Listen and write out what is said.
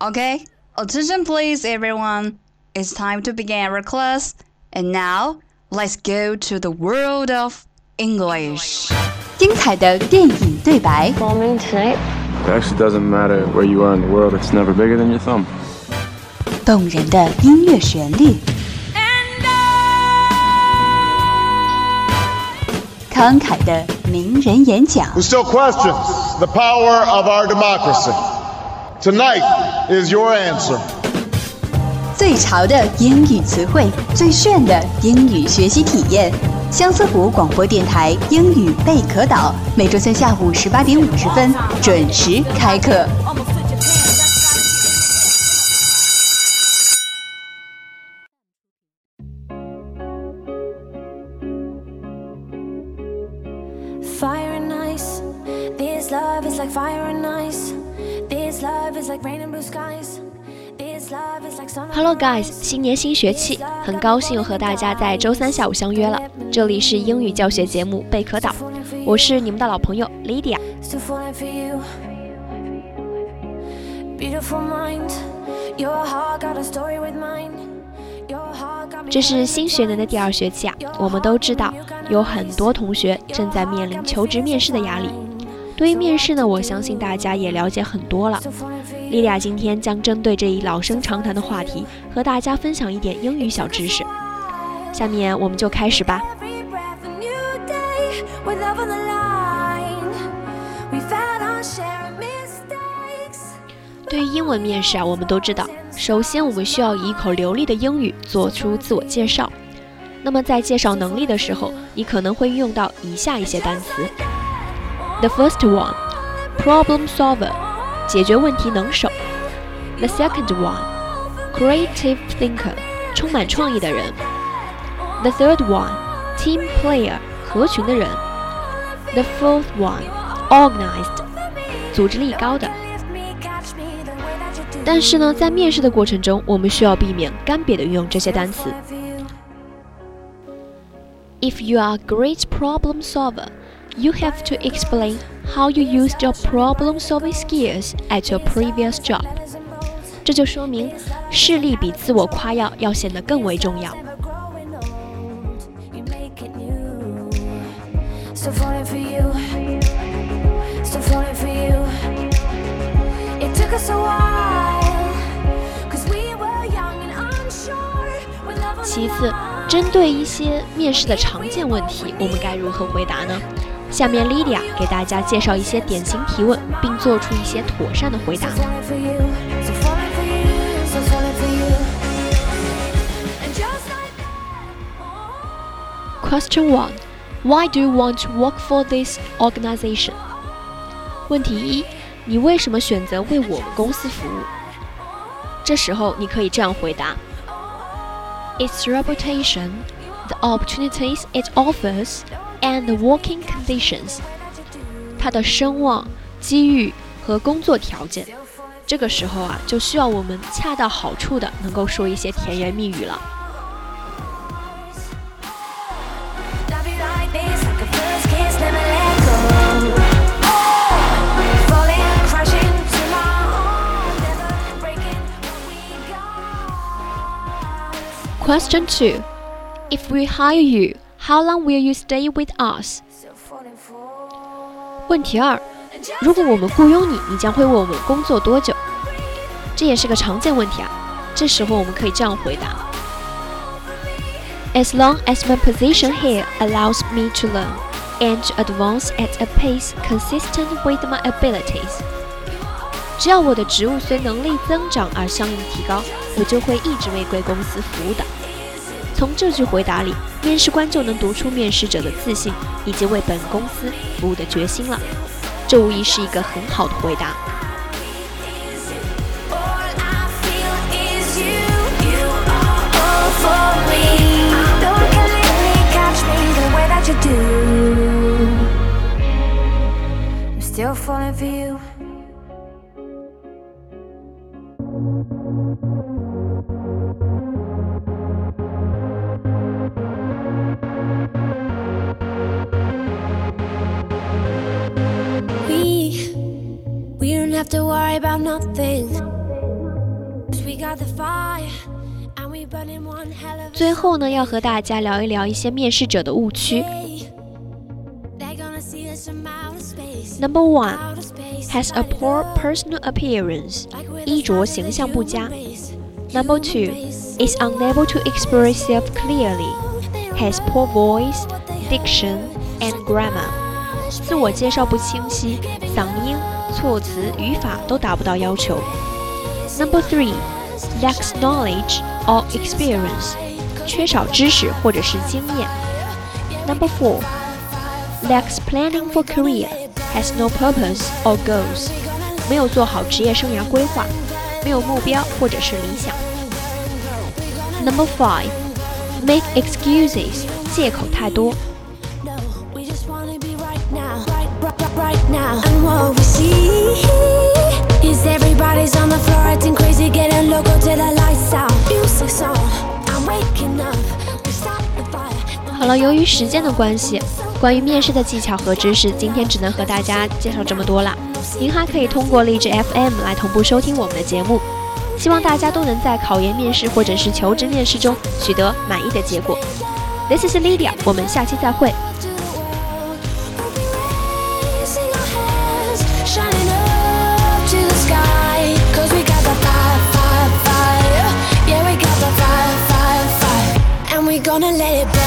Okay, attention please everyone. It's time to begin our class. And now, let's go to the world of English. 精彩的电影对白， Bombing tonight. It actually doesn't matter where you are in the world, it's never bigger than your thumb. 动人的音乐旋律，慷慨的名人演讲， who still questions the power of our democracy. Tonight Is your answer. 最潮的英语词汇，最炫的英语学习体验。相思湖广播电台英语贝壳岛，每周三下午十八点五十分准时开课。Fire and ice. This love is like fire and ice. Hello guys，新年新学期，很高兴又和大家在周三下午相约了。这里是英语教学节目贝壳岛，我是你们的老朋友 Lydia。Beautiful mind. Your heart got a story with mine. Your heart got. 这是新学年的第二学期啊，我们都知道有很多同学正在面临求职面试的压力。对于面试呢，我相信大家也了解很多了。莉莉娅今天将针对这一老生常谈的话题，和大家分享一点英语小知识。下面我们就开始吧。对于英文面试啊，我们都知道，首先我们需要以一口流利的英语做出自我介绍。那么在介绍能力的时候，你可能会运用到以下一些单词。The first one, problem solver，解决问题能手。The second one, creative thinker，充满创意的人。The third one, team player，合群的人。The fourth one, organized，组织力高的。 Lift me, catch me the way that you do. 但是呢，在面试的过程中，我们需要避免干瘪的运用这些单词。 For you. If you are a great problem solver, You have to explain how you used your problem-solving skills at your previous job。这就说明事例比自我夸耀要显得更为重要。Never growing old. You make it new. Still falling for you. Still falling for you. It took us a while. Cause we were young and unsure. With love on the 其次.针对一些面试的常见问题，我们该如何回答呢？下面 Lydia 给大家介绍一些典型提问，并做出一些妥善的回答。 Still falling for you. Still falling for you. Still falling for you. And just like that. Question one: Why do you want to work for this organization? 问题一：你为什么选择为我们公司服务？这时候你可以这样回答：Its reputation, the opportunities it offers, and the working conditions. 它的声望、机遇和工作条件。这个时候啊，就需要我们恰到好处的能够说一些甜言蜜语了。 Love you like this, like a first kiss, never let go. Falling, crashing to my arms, never breaking what we got. Question 2. If we hire you, how long will you stay with us? Still falling for. 问题二， And just 如果我们雇佣你，你将会为我们工作多久？这也是个常见问题啊。这时候我们可以这样回答：As long as my position here allows me to learn and to advance at a pace consistent with my abilities，只要我的职务随能力增长而相应提高，我就会一直为贵公司服务的。 从这句回答里，面试官就能读出面试者的自信以及为本公司服务的决心了。这无疑是一个很好的回答。all I feel is We we don't have to worry about nothing. 最后呢，要和大家聊一聊一些面试者的误区。Number one has a poor personal appearance，衣着形象不佳。Number two is unable to express self clearly, has poor voice, diction, and grammar。 自我介绍不清晰，嗓音、措辞、语法都达不到要求。Number three lacks knowledge or experience，缺少知识或者是经验。Number four lacks planning for career, has no purpose or goals，没有做好职业生涯规划，没有目标或者是理想。Number five make excuses，借口太多。 Right now. And what we see is everybody's on the floor acting crazy, getting loco till the lights out. Music's on, I'm waking up. We start the fire. 好了，由于时间的关系，关于面试的技巧和知识，今天只能和大家介绍这么多了。您还可以通过荔枝 FM 来同步收听我们的节目。希望大家都能在考研面试或者是求职面试中取得满意的结果。This is Lydia，我们下期再会。gonna let it